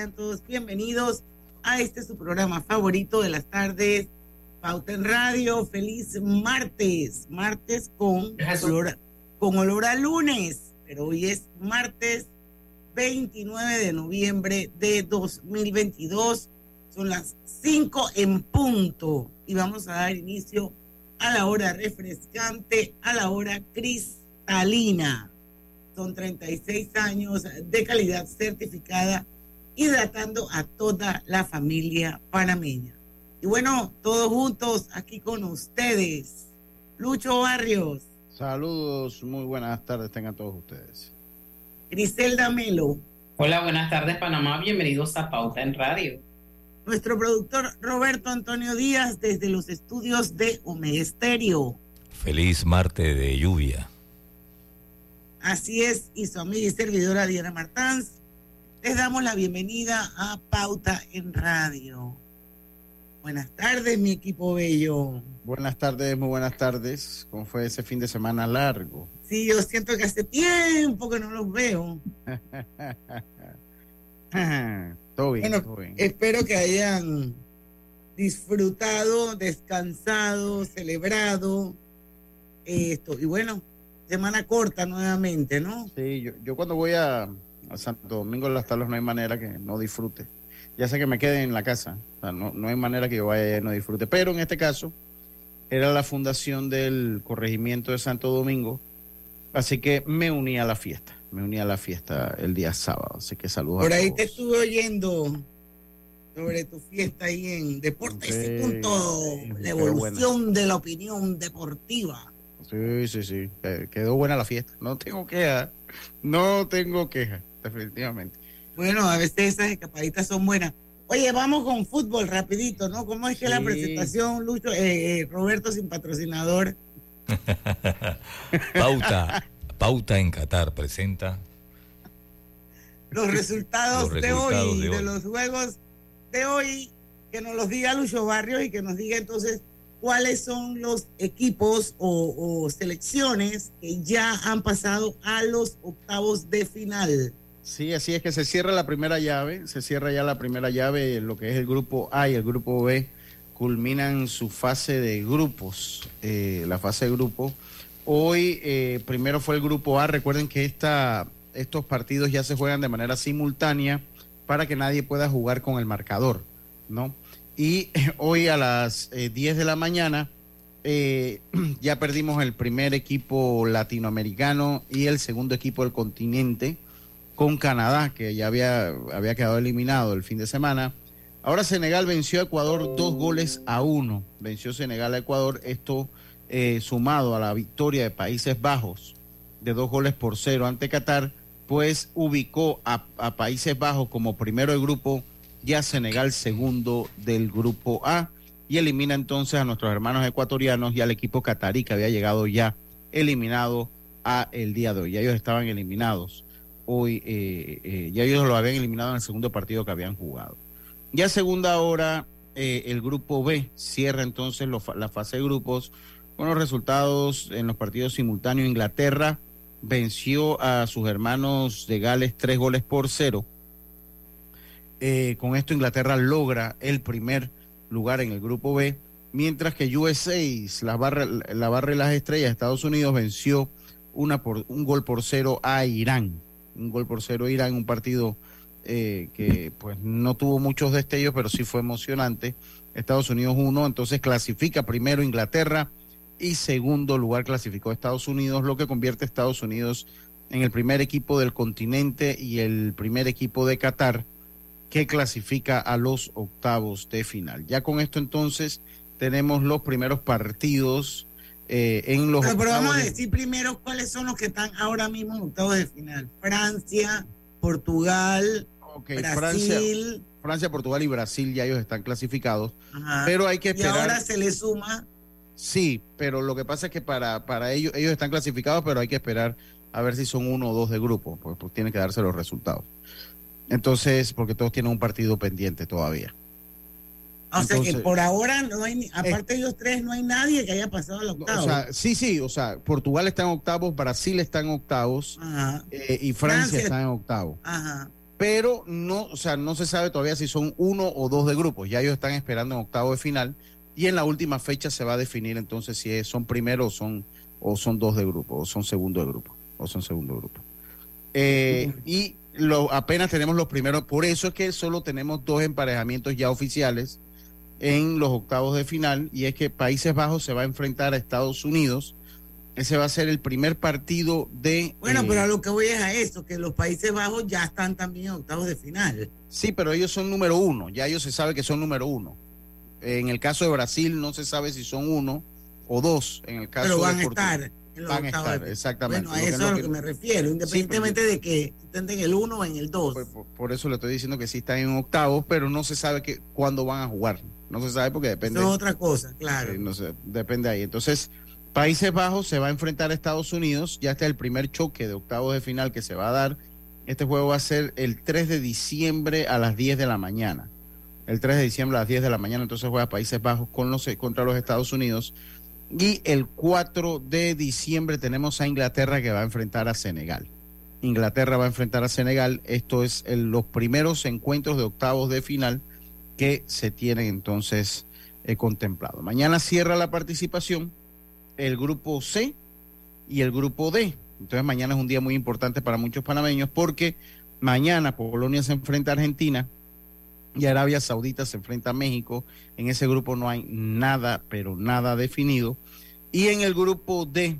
Sean todos bienvenidos a este su programa favorito de las tardes, Pauta en Radio. Feliz martes, martes con olor, con olor a lunes, pero hoy es martes 29 de noviembre de 2022. Son las 5 en punto y vamos a dar inicio a la hora refrescante, a la hora cristalina. Son 36 años de calidad certificada, hidratando a toda la familia panameña. Y bueno, todos juntos aquí con ustedes. Lucho Barrios. Saludos, muy buenas tardes tengan todos ustedes. Griselda Melo. Hola, buenas tardes Panamá, bienvenidos a Pauta en Radio. Nuestro productor Roberto Antonio Díaz desde los estudios de Omesterio. Feliz Marte de lluvia. Así es, y su amiga y servidora Diana Martans. Les damos la bienvenida a Pauta en Radio. Buenas tardes, mi equipo bello. Buenas tardes, muy buenas tardes. ¿Cómo fue ese fin de semana largo? Sí, yo siento que hace tiempo que no los veo. todo bien, Bueno, todo bien. espero que hayan disfrutado, descansado, celebrado esto. Y bueno, semana corta nuevamente, ¿no? Sí, yo, yo cuando voy a, a Santo Domingo de las Talas no hay manera que no disfrute. Ya sé que me quede en la casa, o sea, no, no hay manera que yo vaya y no disfrute. Pero en este caso era la fundación del corregimiento de Santo Domingo, así que me uní a la fiesta. Me uní a la fiesta el día sábado, así que saludos Por a ahí todos. te estuve oyendo sobre tu fiesta ahí en Deportes y Punto, sí, la evolución de la opinión deportiva. Sí, sí, sí. Eh, Quedó buena la fiesta. No tengo queja. No tengo queja, definitivamente. Bueno, a veces esas escapaditas son buenas. Oye, vamos con fútbol rapidito, ¿no? ¿Cómo es que la presentación, Lucho, eh, eh, Roberto sin patrocinador? Pauta, Pauta en Qatar presenta Los resultados, Los de, hoy, de los juegos de hoy, que nos los diga Lucho Barrios y que nos diga entonces cuáles son los equipos o, o selecciones que ya han pasado a los octavos de final. Sí, así es que se cierra la primera llave, se cierra ya la primera llave, lo que es el grupo A y el grupo B culminan su fase de grupos, eh, la fase de grupo. Hoy eh, primero fue el grupo A, recuerden que esta, estos partidos ya se juegan de manera simultánea para que nadie pueda jugar con el marcador, ¿no? Y hoy a las eh, 10 de la mañana eh, ya perdimos el primer equipo latinoamericano y el segundo equipo del continente con Canadá, que ya había, había quedado eliminado el fin de semana. Ahora Senegal venció a Ecuador dos goles a uno. Venció Senegal a Ecuador, esto eh, sumado a la victoria de Países Bajos de dos goles por cero ante Qatar, pues ubicó a, Países Bajos como primero del grupo y a Senegal segundo del grupo A y elimina entonces a nuestros hermanos ecuatorianos y al equipo catarí que había llegado ya eliminado a el día de hoy. Ellos estaban eliminados hoy, eh, eh, ya ellos lo habían eliminado en el segundo partido que habían jugado. Ya segunda hora, eh, el grupo B cierra entonces la fase de grupos con los resultados en los partidos simultáneos. Inglaterra venció a sus hermanos de Gales tres goles por cero. Con esto Inglaterra logra el primer lugar en el grupo B, mientras que USA, la barra, la barra de las estrellas Estados Unidos, venció un gol por cero a Irán. Un gol por cero Irán, un partido eh, que pues no tuvo muchos destellos, pero sí fue emocionante. Estados Unidos uno, entonces clasifica primero Inglaterra y segundo lugar clasificó Estados Unidos, lo que convierte a Estados Unidos en el primer equipo del continente y el primer equipo de Qatar que clasifica a los octavos de final. Ya con esto entonces tenemos los primeros partidos eh, en los Pero, pero vamos a decir primero cuáles son los que están ahora mismo en octavos de final. Francia, Portugal, Brasil. Francia, Portugal y Brasil ya ellos están clasificados, ajá. pero hay que y esperar. ahora se le suma Sí, pero lo que pasa es que para, para ellos, ellos están clasificados, pero hay que esperar a ver si son uno o dos de grupo, pues, pues tienen que darse los resultados. Entonces, porque todos tienen un partido pendiente todavía. O sea que por ahora no hay, aparte de ellos tres, no hay nadie que haya pasado al octavo. O sea, sí, sí, o sea, Portugal está en octavos, Brasil está en octavos ajá, eh, y Francia, Francia- está en octavos. ajá. Pero no, o sea, no se sabe todavía si son uno o dos de grupos. Ya ellos están esperando en octavo de final y en la última fecha se va a definir entonces si es- son primero o son o son dos de grupo o son segundo de grupo o son segundo de grupo. Eh, y lo, apenas tenemos los primeros, por eso es que solo tenemos dos emparejamientos ya oficiales en los octavos de final y es que Países Bajos se va a enfrentar a Estados Unidos. Ese va a ser el primer partido de... Bueno, eh, pero a lo que voy es a eso, que los Países Bajos ya están también en octavos de final. Sí, pero ellos son número uno, ya ellos se sabe que son número uno. En el caso de Brasil no se sabe si son uno o dos. En el caso Pero de van a Portugal. estar en los Van a estar, de exactamente. Bueno, a eso es a lo que- que me refiero, independientemente de que estén en el uno o en el dos. Por, por- por eso le estoy diciendo que sí están en octavos, pero no se sabe que, cuándo van a jugar. No se sabe porque depende. Eso es otra cosa, claro. no sé, depende ahí. Entonces, Países Bajos se va a enfrentar a Estados Unidos. Ya está el primer choque de octavos de final que se va a dar. Este juego va a ser el 3 de diciembre a las 10 de la mañana. El 3 de diciembre a las 10 de la mañana, entonces juega Países Bajos con los, contra los Estados Unidos. Y el 4 de diciembre tenemos a Inglaterra que va a enfrentar a Senegal. Inglaterra va a enfrentar a Senegal. Esto es los primeros encuentros de octavos de final que se tienen entonces eh, contemplado. Mañana cierra la participación el grupo C y el grupo D. Entonces mañana es un día muy importante para muchos panameños porque mañana Polonia se enfrenta a Argentina y Arabia Saudita se enfrenta a México. En ese grupo no hay nada, pero nada definido. Y en el grupo D,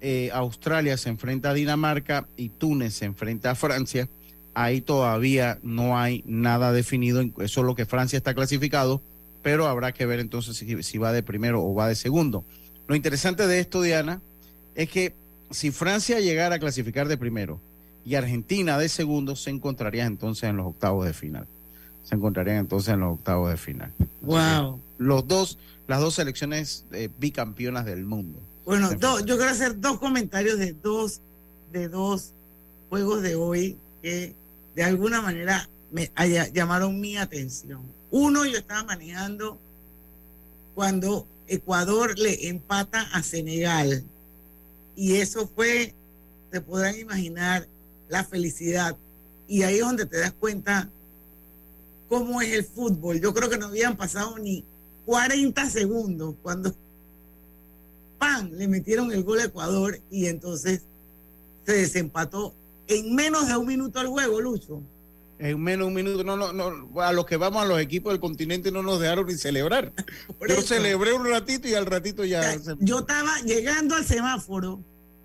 eh, Australia se enfrenta a Dinamarca y Túnez se enfrenta a Francia. Ahí todavía no hay nada definido, eso es lo que Francia está clasificado, pero habrá que ver entonces si, si va de primero o va de segundo. Lo interesante de esto, Diana, es que si Francia llegara a clasificar de primero y Argentina de segundo, se encontrarían entonces en los octavos de final. Se encontrarían entonces en los octavos de final. Wow. Los dos, las dos selecciones eh, bicampeonas del mundo. Bueno, do- yo quiero hacer dos comentarios de dos, de dos juegos de hoy que de alguna manera me haya- llamaron mi atención. Uno, yo estaba manejando cuando Ecuador le empata a Senegal. Y eso fue, se podrán imaginar, la felicidad. Y ahí es donde te das cuenta cómo es el fútbol. Yo creo que no habían pasado ni 40 segundos cuando ¡pam! le metieron el gol a Ecuador y entonces se desempató en menos de un minuto el juego, Lucho. En menos de un minuto, no, no, no, a los que vamos a los equipos del continente no nos dejaron ni celebrar. Por Yo eso, celebré un ratito y al ratito o ya. sea, se- yo estaba llegando al semáforo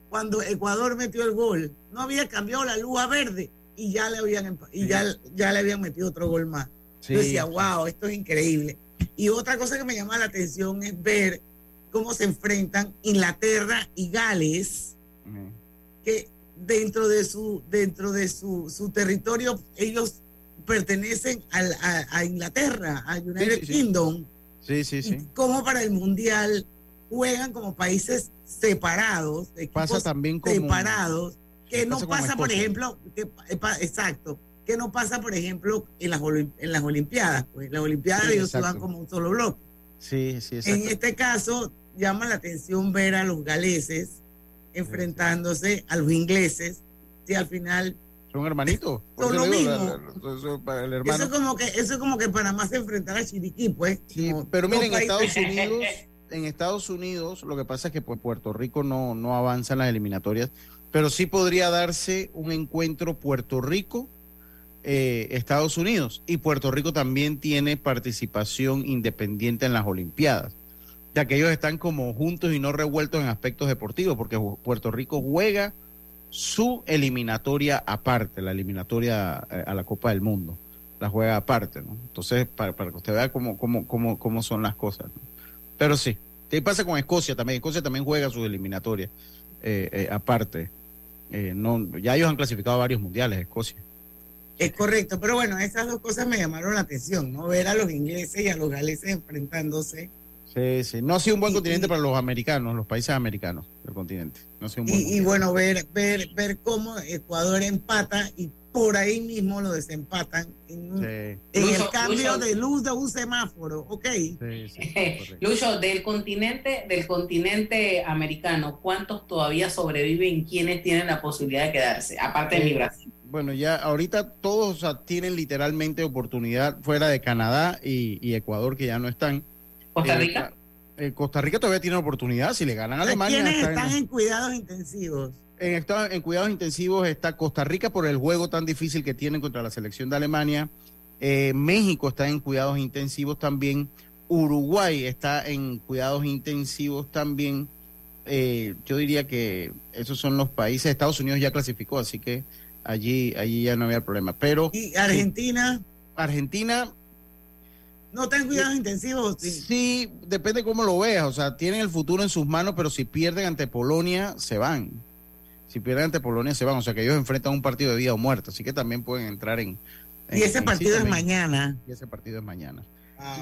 cuando Ecuador metió el gol. No había cambiado la luz a verde y ya le habían y ya, ya le habían metido otro gol más. sí, Yo decía, wow, esto es increíble. Y otra cosa que me llama la atención es ver cómo se enfrentan Inglaterra y Gales. Que dentro de su dentro de su, su territorio ellos pertenecen al- a, a Inglaterra, a United sí, sí. Kingdom, Sí, sí, sí. como para el mundial juegan como países separados, equipos Pasa también como. separados, que no pasa por ejemplo, que, eh, exacto, que no pasa, por ejemplo, en las, en las Olimpiadas, pues las Olimpiadas Sí, ellos se van como un solo bloque. Sí, sí, En exacto. este caso, llama la atención ver a los galeses enfrentándose a los ingleses. Si al final, Son hermanitos. Son lo digo, mismo. la- la- eso para el eso hermano. es como que eso es como que Panamá se enfrentara a Chiriquí, pues. Sí, pero miren, en Estados Unidos, en Estados Unidos, lo que pasa es que pues, Puerto Rico no, no avanza en las eliminatorias, pero sí podría darse un encuentro Puerto Rico. eh, Estados Unidos y Puerto Rico también tiene participación independiente en las Olimpiadas, ya que ellos están como juntos y no revueltos en aspectos deportivos, porque Pu- Puerto Rico juega su eliminatoria aparte, la eliminatoria eh, a la Copa del Mundo, la juega aparte, ¿no? Entonces, para, que usted vea cómo, cómo, cómo, cómo son las cosas, ¿no? Pero sí, ¿qué pasa con Escocia también? Escocia también juega sus eliminatorias eh, aparte. Eh, no, ya ellos han clasificado varios mundiales, Escocia. Es correcto, pero bueno, esas dos cosas me llamaron la atención, ¿no? Ver a los ingleses y a los galeses enfrentándose. Sí, sí. No ha sido un buen Y- continente y- para los americanos, los países americanos del continente. No ha sido un buen Y, y bueno, ver, ver, ver cómo Ecuador empata y por ahí mismo lo desempatan en, el cambio de luz de un semáforo, ¿ok? Sí, Lucho, del continente, del continente americano, ¿cuántos todavía sobreviven? ¿Quiénes tienen la posibilidad de quedarse? Aparte de mi Brasil. Bueno, ya ahorita todos tienen literalmente oportunidad fuera de Canadá y, Ecuador que ya no están. ¿Costa Rica? Eh, eh, Costa Rica todavía tiene oportunidad si le ganan a Alemania. ¿Quiénes están en cuidados intensivos? En, en cuidados intensivos está Costa Rica por el juego tan difícil que tienen contra la selección de Alemania. Eh, México está en cuidados intensivos también. Uruguay está en cuidados intensivos también. Eh, yo diría que esos son los países. Estados Unidos ya clasificó, así que allí, allí ya no había problema. Pero y Argentina. Argentina no está en cuidados intensivos. Sí. sí, depende cómo lo veas. O sea, tienen el futuro en sus manos, pero si pierden ante Polonia, se van si pierden ante Polonia se van, o sea que ellos enfrentan un partido de vida o muerte, así que también pueden entrar en... y ese partido es mañana. Y ese partido es mañana.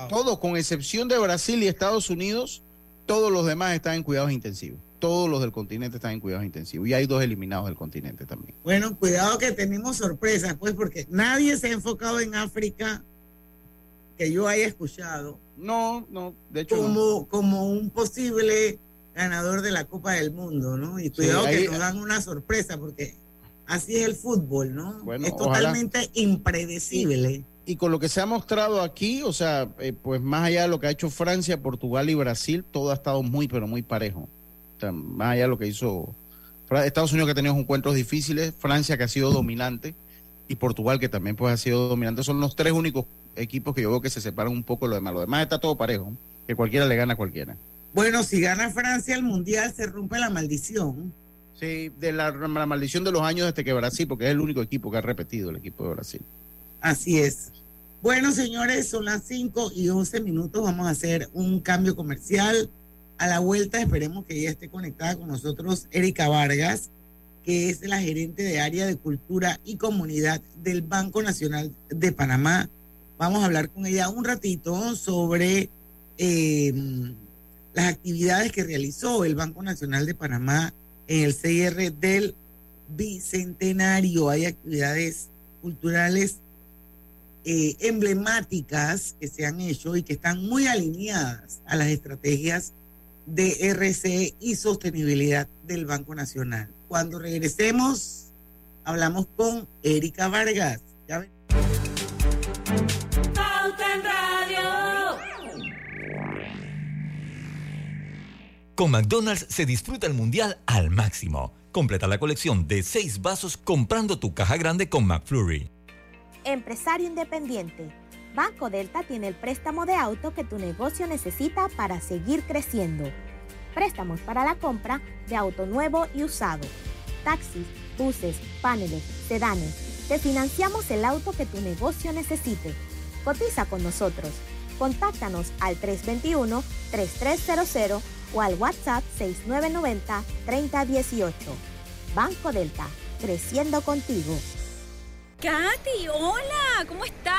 Todo, con excepción de Brasil y Estados Unidos, todos los demás están en cuidados intensivos. Todos los del continente están en cuidados intensivos. Y hay dos eliminados del continente también. Bueno, cuidado que tenemos sorpresas, pues, porque nadie se ha enfocado en África que yo haya escuchado. No, no, de hecho. Como, como un posible ganador de la Copa del Mundo, ¿no? Y cuidado que nos dan una sorpresa porque así es el fútbol, ¿no? es totalmente impredecible. Y, con lo que se ha mostrado aquí, o sea, eh, pues más allá de lo que ha hecho Francia, Portugal y Brasil, todo ha estado muy, pero muy parejo. O sea, más allá de lo que hizo Estados Unidos que ha tenido encuentros difíciles, Francia que ha sido dominante y Portugal que también pues ha sido dominante. Son los tres únicos equipos que yo veo que se separan un poco de lo demás. Lo demás está todo parejo, que cualquiera le gana a cualquiera. Bueno, si gana Francia el Mundial, se rompe la maldición. Sí, de la, maldición de los años desde que Brasil, porque es el único equipo que ha repetido el equipo de Brasil. Así es. Bueno, señores, son las 5 y 11 minutos. Vamos a hacer un cambio comercial. A la vuelta esperemos que ya esté conectada con nosotros Erika Vargas, que es la gerente de área de cultura y comunidad del Banco Nacional de Panamá. Vamos a hablar con ella un ratito sobre... Eh, las actividades que realizó el Banco Nacional de Panamá en el CIR del Bicentenario. Hay actividades culturales eh, emblemáticas que se han hecho y que están muy alineadas a las estrategias de RCE y sostenibilidad del Banco Nacional. Cuando regresemos, hablamos con Erika Vargas. Con McDonald's se disfruta el mundial al máximo. Completa la colección de seis vasos comprando tu caja grande con McFlurry. Empresario independiente. Banco Delta tiene el préstamo de auto que tu negocio necesita para seguir creciendo. Préstamos para la compra de auto nuevo y usado. Taxis, buses, paneles, sedanes. Te financiamos el auto que tu negocio necesite. Cotiza con nosotros. Contáctanos al 321 3300 o al WhatsApp 6990-3018. Banco Delta, creciendo contigo. Katy, hola, ¿cómo estás?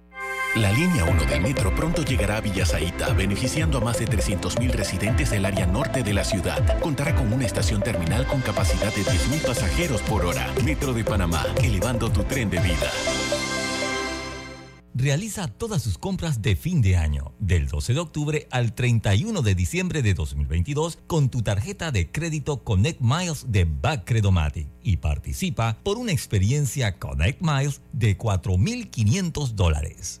La línea 1 del metro pronto llegará a Villasaita, beneficiando a más de 300.000 residentes del área norte de la ciudad. Contará con una estación terminal con capacidad de 10.000 pasajeros por hora. Metro de Panamá, elevando tu tren de vida. Realiza todas sus compras de fin de año, del 12 de octubre al 31 de diciembre de 2022, con tu tarjeta de crédito Connect Miles de Backcredomatic y participa por una experiencia Connect Miles de 4.500 dólares.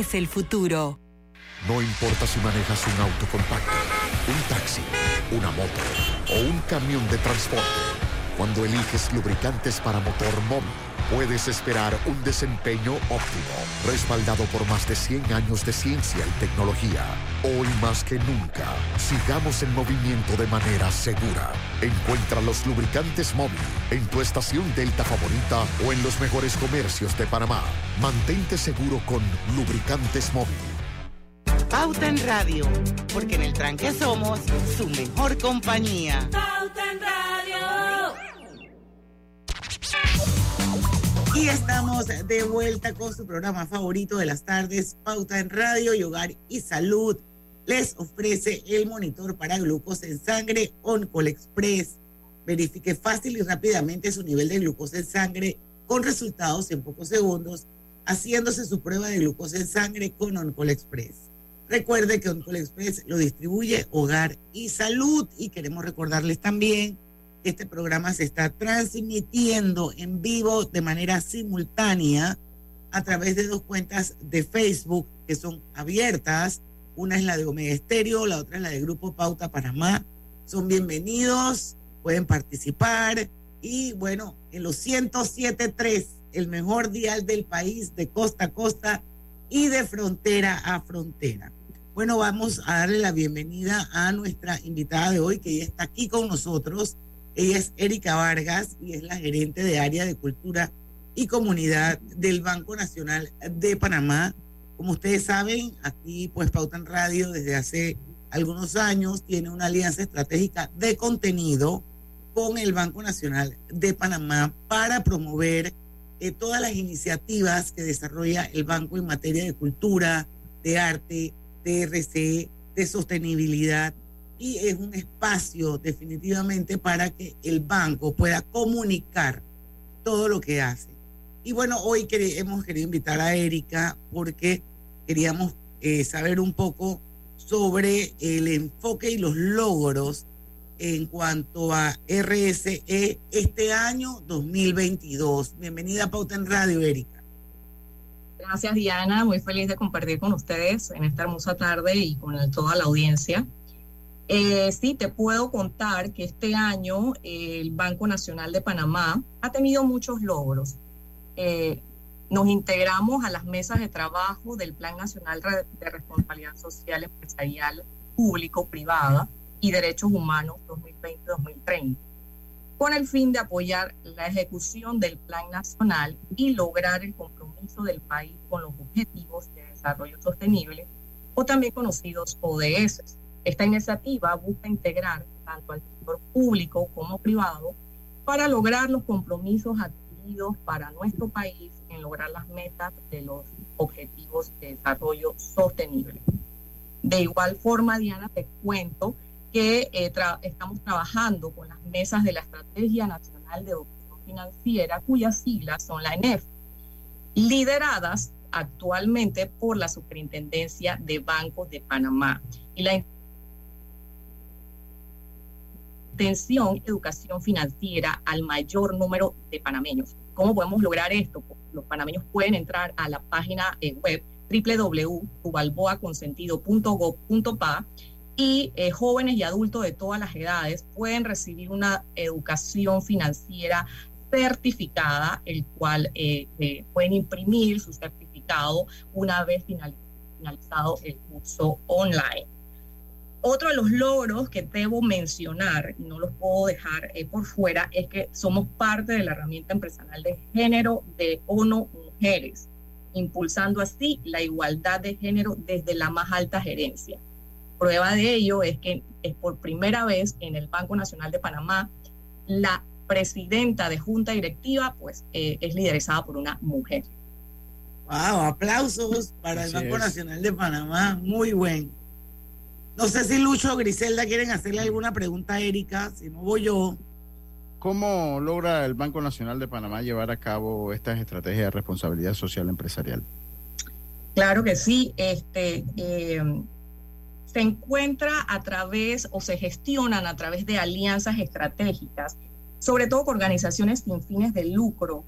es el futuro. No importa si manejas un auto compacto, un taxi, una moto o un camión de transporte. Cuando eliges lubricantes para motor móvil, puedes esperar un desempeño óptimo, respaldado por más de 100 años de ciencia y tecnología. Hoy más que nunca, sigamos en movimiento de manera segura. Encuentra los lubricantes móvil en tu estación Delta favorita o en los mejores comercios de Panamá. Mantente seguro con lubricantes móvil. Pauta en Radio, porque en el tranque somos su mejor compañía. Pauta en Radio. Y estamos de vuelta con su programa favorito de las tardes, Pauta en Radio y Hogar y Salud. Les ofrece el monitor para glucosa en sangre Oncol Express. Verifique fácil y rápidamente su nivel de glucosa en sangre con resultados en pocos segundos, haciéndose su prueba de glucosa en sangre con Oncol Express. Recuerde que Oncol Express lo distribuye Hogar y Salud y queremos recordarles también este programa se está transmitiendo en vivo de manera simultánea a través de dos cuentas de Facebook que son abiertas. Una es la de Omega Estéreo, la otra es la de Grupo Pauta Panamá. Son bienvenidos, pueden participar. Y bueno, en los 107.3, el mejor dial del país, de costa a costa y de frontera a frontera. Bueno, vamos a darle la bienvenida a nuestra invitada de hoy, que ya está aquí con nosotros. Ella es Erika Vargas y es la gerente de área de cultura y comunidad del Banco Nacional de Panamá. Como ustedes saben, aquí pues Pautan Radio desde hace algunos años tiene una alianza estratégica de contenido con el Banco Nacional de Panamá para promover eh, todas las iniciativas que desarrolla el banco en materia de cultura, de arte, de RC, de sostenibilidad y es un espacio definitivamente para que el banco pueda comunicar todo lo que hace. Y bueno, hoy hemos querido invitar a Erika porque queríamos eh, saber un poco sobre el enfoque y los logros en cuanto a RSE este año 2022. Bienvenida a Pauta en Radio, Erika. Gracias, Diana. Muy feliz de compartir con ustedes en esta hermosa tarde y con toda la audiencia. Eh, sí, te puedo contar que este año el Banco Nacional de Panamá ha tenido muchos logros. Eh, Nos integramos a las mesas de trabajo del Plan Nacional de Responsabilidad Social Empresarial Público-Privada y Derechos Humanos 2020-2030, con el fin de apoyar la ejecución del Plan Nacional y lograr el compromiso del país con los Objetivos de Desarrollo Sostenible, o también conocidos ODS. Esta iniciativa busca integrar tanto al sector público como privado para lograr los compromisos adquiridos para nuestro país en lograr las metas de los objetivos de desarrollo sostenible. De igual forma, Diana, te cuento que eh, estamos trabajando con las mesas de la Estrategia Nacional de Educación Financiera, cuyas siglas son la ENEF, lideradas actualmente por la Superintendencia de Bancos de Panamá. Y la intención educación financiera al mayor número de panameños. ¿Cómo podemos lograr esto? Los panameños pueden entrar a la página eh, web www.ubalboaconsentido.gov.pa y eh, jóvenes y adultos de todas las edades pueden recibir una educación financiera certificada, el cual eh, pueden imprimir su certificado una vez finalizado el curso online. Otro de los logros que debo mencionar, y no los puedo dejar eh, por fuera, es que somos parte de la herramienta empresarial de género de ONU Mujeres, impulsando así la igualdad de género desde la más alta gerencia. Prueba de ello es que es por primera vez en el Banco Nacional de Panamá la presidenta de junta directiva pues eh, es liderizada por una mujer. Wow, aplausos para el Banco Nacional de Panamá, muy buen. No sé si Lucho o Griselda quieren hacerle alguna pregunta a Erika, si no voy yo. ¿Cómo logra el Banco Nacional de Panamá llevar a cabo estas estrategias de responsabilidad social empresarial? Claro que sí. Este, eh, se encuentra a través o se gestionan a través de alianzas estratégicas, sobre todo con organizaciones sin fines de lucro,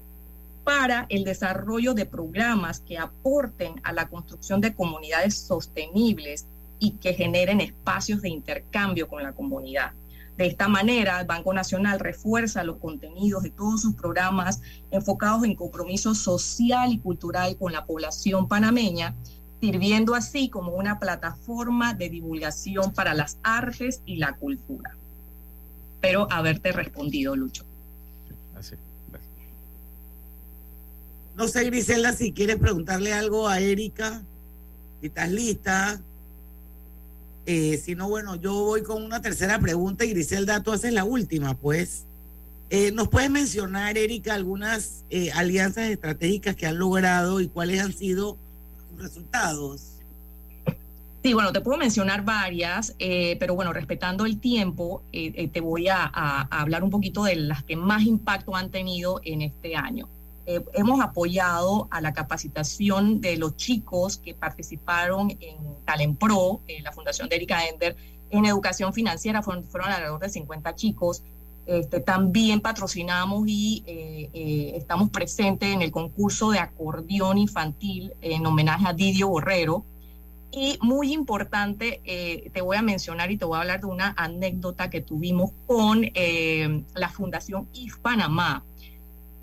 para el desarrollo de programas que aporten a la construcción de comunidades sostenibles y que generen espacios de intercambio con la comunidad. De esta manera, el Banco Nacional refuerza los contenidos de todos sus programas enfocados en compromiso social y cultural con la población panameña, sirviendo así como una plataforma de divulgación para las artes y la cultura. Espero haberte respondido, Lucho. No sé, Griselda, si quieres preguntarle algo a Erika, si estás lista. Eh, si no, bueno, yo voy con una tercera pregunta y Griselda, tú haces la última, pues. Eh, ¿Nos puedes mencionar, Erika, algunas eh, alianzas estratégicas que han logrado y cuáles han sido sus resultados? Sí, bueno, te puedo mencionar varias, pero bueno, respetando el tiempo, te voy a, hablar un poquito de las que más impacto han tenido en este año. Eh, hemos apoyado a la capacitación de los chicos que participaron en Talent Pro, en la Fundación de Erika Ender, en educación financiera, fueron, alrededor de 50 chicos. Este, también patrocinamos y eh, eh, estamos presentes en el concurso de acordeón infantil en homenaje a Didio Borrero. Y muy importante, te voy a mencionar y te voy a hablar de una anécdota que tuvimos con la Fundación IF Panamá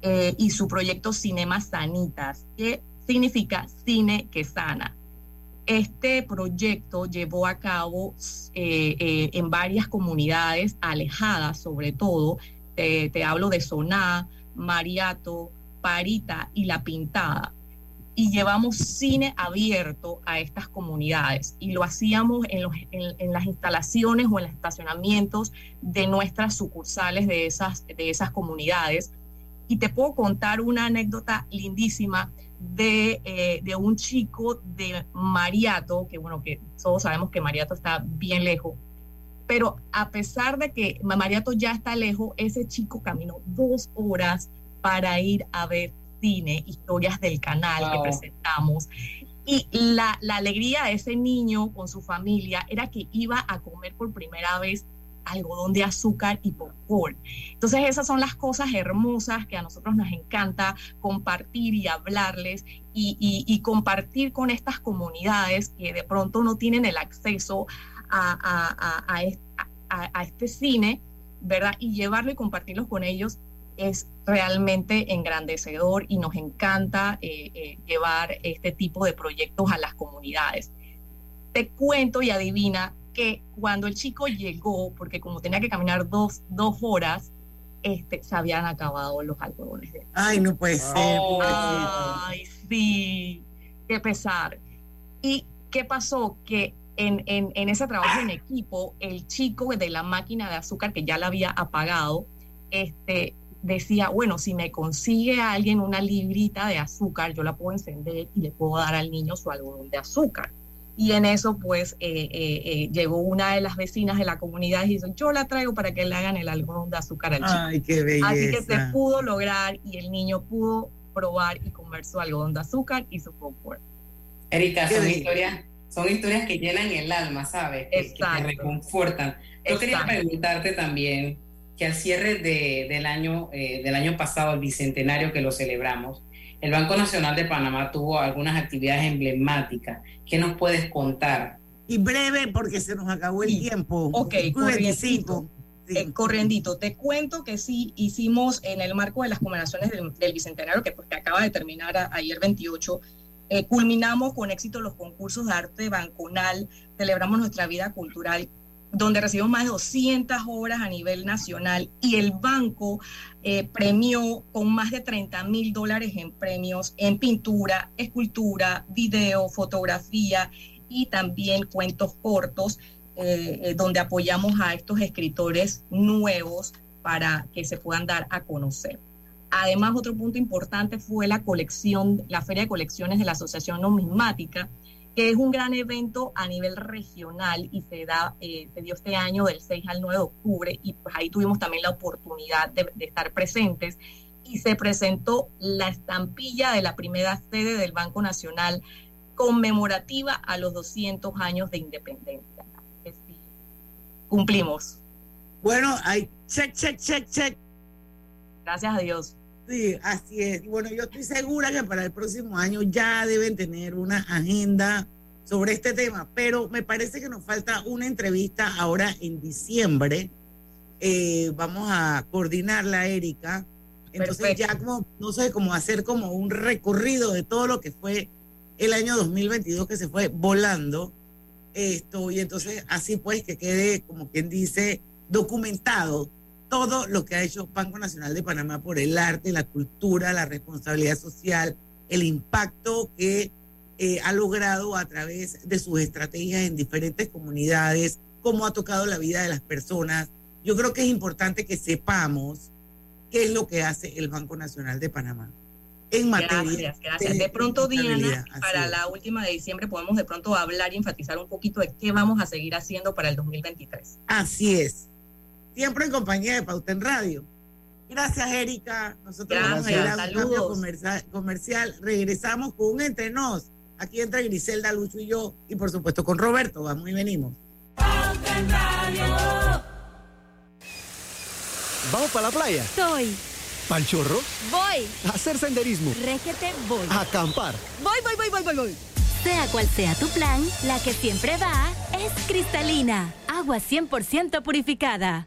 eh, y su proyecto Cinema Sanitas, que significa cine que sana. Este proyecto llevó a cabo eh, eh, en varias comunidades alejadas, sobre todo, te hablo de Soná, Mariato, Parita y La Pintada. Y llevamos cine abierto a estas comunidades y lo hacíamos en, en, las instalaciones o en los estacionamientos de nuestras sucursales de esas, de esas comunidades y te puedo contar una anécdota lindísima de, eh, de, un chico de Mariato, que bueno, que todos sabemos que Mariato está bien lejos, pero a pesar de que Mariato ya está lejos, ese chico caminó dos horas para ir a ver cine, historias del canal que presentamos. Y la, la alegría de ese niño con su familia era que iba a comer por primera vez algodón de azúcar y popcorn. Entonces esas son las cosas hermosas que a nosotros nos encanta compartir y hablarles y, compartir con estas comunidades que de pronto no tienen el acceso a, este cine, ¿verdad? Y llevarlo y compartirlos con ellos es realmente engrandecedor y nos encanta eh, eh, llevar este tipo de proyectos a las comunidades. Te cuento y adivina que cuando el chico llegó, porque como tenía que caminar dos, dos horas, este, se habían acabado los algodones. De... Ay, no puede ser. Ay, sí, qué pesar. ¿Y qué pasó? Que en, en, en, ese trabajo en equipo, el chico de la máquina de azúcar que ya la había apagado, este, decía, bueno, si me consigue alguien una librita de azúcar, yo la puedo encender y le puedo dar al niño su algodón de azúcar. Y en eso, pues, eh, eh, eh, llegó una de las vecinas de la comunidad y dijo, yo la traigo para que le hagan el algodón de azúcar al chico. Ay, qué belleza. Así que se pudo lograr y el niño pudo probar y comer su algodón de azúcar y su confort. Erika, son historias, son historias que llenan el alma, ¿sabes? Que, que te reconfortan. Yo quería preguntarte también, que al cierre de, del, año, eh, del año pasado, el bicentenario que lo celebramos, el Banco Nacional de Panamá tuvo algunas actividades emblemáticas. ¿Qué nos puedes contar? Y breve, porque se nos acabó el tiempo. Ok, corriendito. Sí. Eh, corriendito. Te cuento que sí hicimos en el marco de las conmemoraciones del, del bicentenario, que, pues, que acaba de terminar a, ayer 28, eh, culminamos con éxito los concursos de arte banconal, celebramos nuestra vida cultural donde recibimos más de 200 obras a nivel nacional y el banco eh, premió con más de 30 mil dólares en premios en pintura, escultura, video, fotografía y también cuentos cortos, eh, eh, donde apoyamos a estos escritores nuevos para que se puedan dar a conocer. Además, otro punto importante fue la colección, la Feria de Colecciones de la Asociación Numismática, que es un gran evento a nivel regional y se, da, eh, se dio este año del 6 al 9 de octubre y pues ahí tuvimos también la oportunidad de, de, estar presentes y se presentó la estampilla de la primera sede del Banco Nacional conmemorativa a los 200 años de independencia. Sí, cumplimos. Bueno, hay check, check, check, check. Gracias a Dios. Sí, así es. Y bueno, yo estoy segura que para el próximo año ya deben tener una agenda sobre este tema, pero me parece que nos falta una entrevista ahora en diciembre. Eh, vamos a coordinarla, Erika. Entonces Perfecto. ya como, no sé, como hacer como un recorrido de todo lo que fue el año 2022 que se fue volando. Esto, y entonces así pues que quede, como quien dice, documentado todo lo que ha hecho Banco Nacional de Panamá por el arte, la cultura, la responsabilidad social, el impacto que eh, ha logrado a través de sus estrategias en diferentes comunidades, cómo ha tocado la vida de las personas. Yo creo que es importante que sepamos qué es lo que hace el Banco Nacional de Panamá en materia. Gracias, gracias. De, de pronto, Diana, para la última de diciembre podemos de pronto hablar y enfatizar un poquito de qué vamos a seguir haciendo para el 2023. Así es siempre en compañía de Pauta en Radio. Gracias, Erika. Nosotros Gracias, vamos a ir a un saludos. cambio comercial, comercial. Regresamos con un entre nos. Aquí entra Griselda, Lucho y yo, y por supuesto con Roberto. Vamos y venimos. Pauta en Radio. ¿Vamos para la playa? Soy. ¿Pal chorro? Voy. A hacer senderismo. Régete, voy. A acampar. Voy, voy, voy, voy, voy, voy. Sea cual sea tu plan, la que siempre va es cristalina. Agua 100% purificada.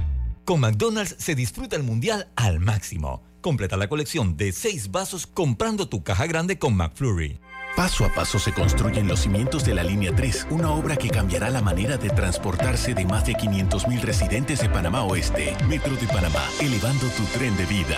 Con McDonald's se disfruta el mundial al máximo. Completa la colección de seis vasos comprando tu caja grande con McFlurry. Paso a paso se construyen los cimientos de la Línea 3, una obra que cambiará la manera de transportarse de más de 500.000 residentes de Panamá Oeste. Metro de Panamá, elevando tu tren de vida.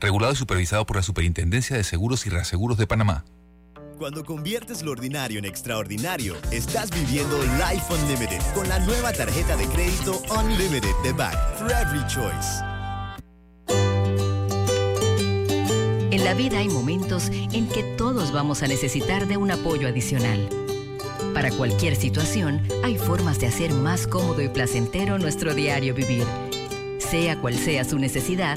Regulado y supervisado por la Superintendencia de Seguros y Reaseguros de Panamá. Cuando conviertes lo ordinario en extraordinario, estás viviendo Life Unlimited con la nueva tarjeta de crédito Unlimited de Back for Every Choice. En la vida hay momentos en que todos vamos a necesitar de un apoyo adicional. Para cualquier situación, hay formas de hacer más cómodo y placentero nuestro diario vivir. Sea cual sea su necesidad,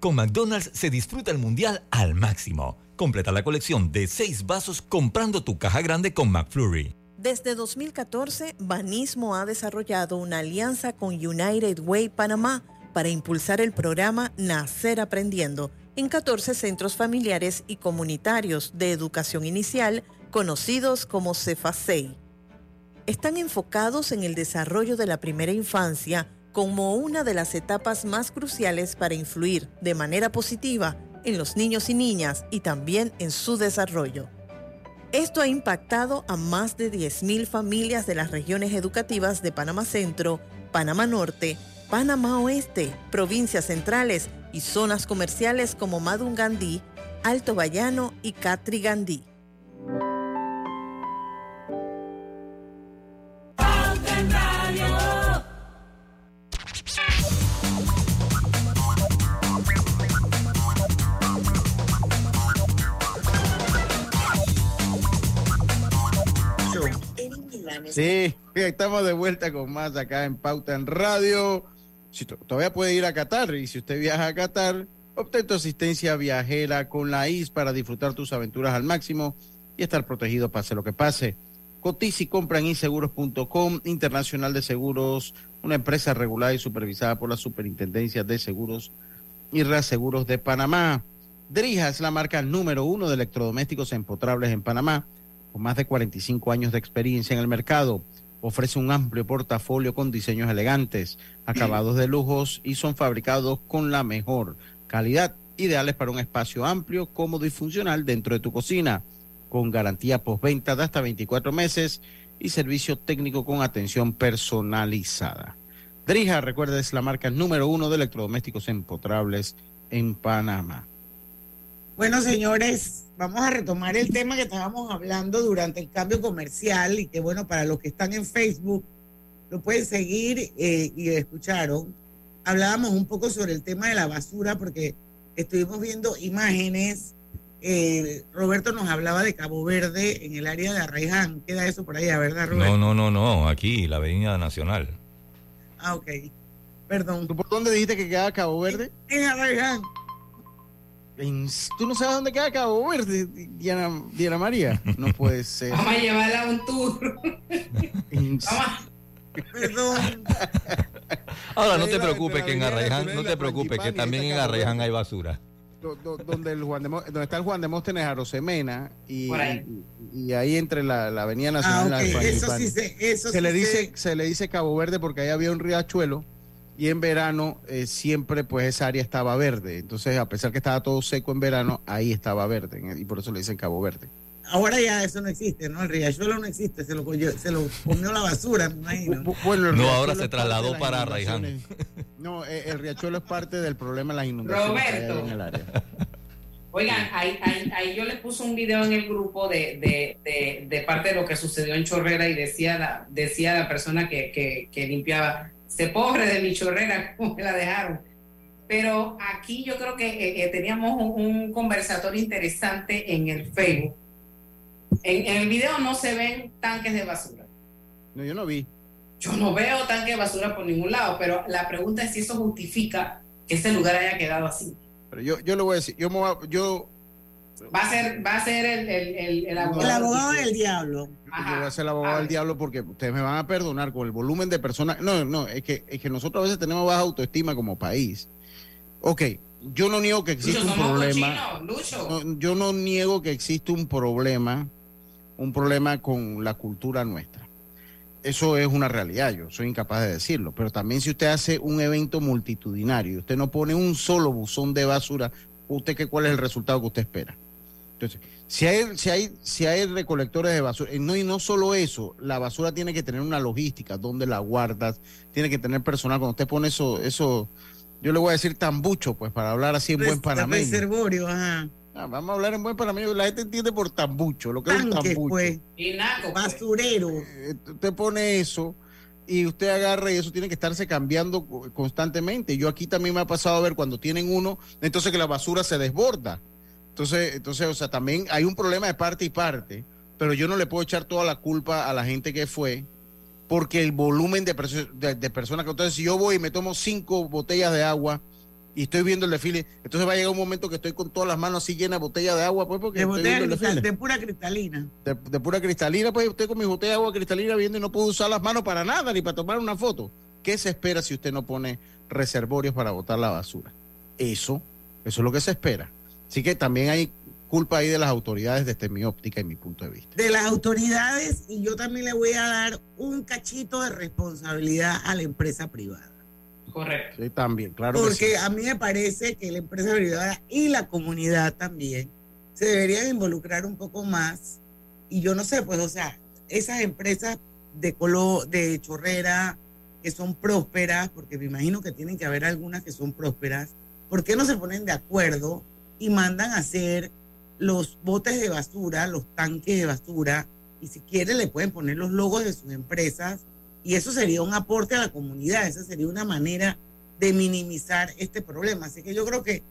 Con McDonald's se disfruta el mundial al máximo. Completa la colección de seis vasos comprando tu caja grande con McFlurry. Desde 2014, Banismo ha desarrollado una alianza con United Way Panamá para impulsar el programa Nacer Aprendiendo en 14 centros familiares y comunitarios de educación inicial conocidos como CEFACEI. Están enfocados en el desarrollo de la primera infancia como una de las etapas más cruciales para influir de manera positiva en los niños y niñas y también en su desarrollo. Esto ha impactado a más de 10.000 familias de las regiones educativas de Panamá Centro, Panamá Norte, Panamá Oeste, provincias centrales y zonas comerciales como Madungandí, Alto Bayano y Catrigandí. Sí, estamos de vuelta con más acá en Pauta en Radio. Si to- todavía puede ir a Qatar y si usted viaja a Qatar, obtén tu asistencia viajera con la IS para disfrutar tus aventuras al máximo y estar protegido pase lo que pase. Cotiza y compra en inseguros.com, Internacional de Seguros, una empresa regulada y supervisada por la Superintendencia de Seguros y Reaseguros de Panamá. Drija es la marca número uno de electrodomésticos empotrables en Panamá, con más de 45 años de experiencia en el mercado. Ofrece un amplio portafolio con diseños elegantes, acabados de lujos y son fabricados con la mejor calidad, ideales para un espacio amplio, cómodo y funcional dentro de tu cocina, con garantía postventa de hasta 24 meses y servicio técnico con atención personalizada. Drija, recuerda, es la marca número uno de electrodomésticos empotrables en Panamá. Bueno, señores, vamos a retomar el tema que estábamos hablando durante el cambio comercial y que, bueno, para los que están en Facebook, lo pueden seguir eh, y escucharon. Hablábamos un poco sobre el tema de la basura porque estuvimos viendo imágenes. Eh, Roberto nos hablaba de Cabo Verde en el área de Arraiján. Queda eso por allá, ¿verdad, Roberto? No, no, no, no, aquí, la Avenida Nacional. Ah, ok. Perdón. ¿Tú por dónde dijiste que queda Cabo Verde? En Arraiján. ¿Tú no sabes dónde queda Cabo Verde, Diana, Diana María? No puede ser. Vamos a llevarla a un tour. Perdón. Ahora, no te preocupes que en Arraiján, Nacional no te preocupes que también en Arraiján hay basura. Do- do- donde, el Juan de donde está el Juan de Móstenes Arosemena y, ahí. y, y ahí entre la, la Avenida Nacional Ah, y la ok. Eso sí eso se sí le dice se le dice Cabo Verde porque ahí había un riachuelo y en verano eh, siempre pues esa área estaba verde entonces a pesar que estaba todo seco en verano ahí estaba verde y por eso le dicen Cabo Verde Ahora ya eso no existe, ¿no? El riachuelo no existe, se lo, cogió- se lo comió la basura, me imagino. Bu- bueno, el No, ahora se trasladó para inundaciones. no eh, el riachuelo es parte del problema de las inundaciones que hay Roberto. en el área Oigan, ahí, ahí, ahí yo les puse un video en el grupo de, de, de, de parte de lo que sucedió en Chorrera y decía la, decía la persona que, que, que limpiaba, se pobre de mi chorrera, ¿cómo me la dejaron? pero aquí yo creo que eh, eh, teníamos un, conversatorio interesante en el Facebook. En, en, el video no se ven tanques de basura. No, yo no vi. Yo no veo tanques de basura por ningún lado, pero la pregunta es si eso justifica que este lugar haya quedado así. Pero yo, yo le voy a decir, yo, yo Va a ser, va a ser el, el, el, abogado, del diablo. Yo voy a ser el abogado del diablo porque ustedes me van a perdonar con el volumen de personas. No, no, es que, es que nosotros a veces tenemos baja autoestima como país. Ok, yo no niego que existe un problema. yo no niego que existe un problema, un problema con la cultura nuestra. Eso es una realidad, yo soy incapaz de decirlo. Pero también si usted hace un evento multitudinario y usted no pone un solo buzón de basura, ¿usted qué cuál es el resultado que usted espera? Entonces, si hay, si hay, si hay recolectores de basura, no, y no solo eso, la basura tiene que tener una logística, donde la guardas, tiene que tener personal. Cuando usted pone eso, eso, yo le voy a decir tambucho, pues, para hablar así en buen panameño. Reservorio, ajá. Ah, vamos a hablar en buen panameño, la gente entiende por tambucho, lo que es un tambucho. Pues. pues. Basurero. Eh, usted pone eso y usted agarra y eso tiene que estarse cambiando constantemente. Yo aquí también me ha pasado a ver cuando tienen uno, entonces que la basura se desborda. Entonces, entonces, o sea, también hay un problema de parte y parte, pero yo no le puedo echar toda la culpa a la gente que fue, porque el volumen de, de, personas que entonces si yo voy y me tomo cinco botellas de agua y estoy viendo el desfile, entonces va a llegar un momento que estoy con todas las manos así llenas de botellas de agua, pues porque de, estoy de pura cristalina. De, pura cristalina, pues usted con mi botella de agua cristalina viendo y no puedo usar las manos para nada, ni para tomar una foto. ¿Qué se espera si usted no pone reservorios para botar la basura? Eso, eso es lo que se espera. Así que también hay culpa ahí de las autoridades desde mi óptica y mi punto de vista. De las autoridades y yo también le voy a dar un cachito de responsabilidad a la empresa privada. Correcto. Sí, también, claro. Porque a mí me parece que la empresa privada y la comunidad también se deberían involucrar un poco más. Y yo no sé, pues, o sea, esas empresas de color, de chorrera, que son prósperas, porque me imagino que tienen que haber algunas que son prósperas, ¿por qué no se ponen de acuerdo y mandan a hacer los botes de basura, los tanques de basura, y si quieren le pueden poner los logos de sus empresas, y eso sería un aporte a la comunidad, esa sería una manera de minimizar este problema. Así que yo creo que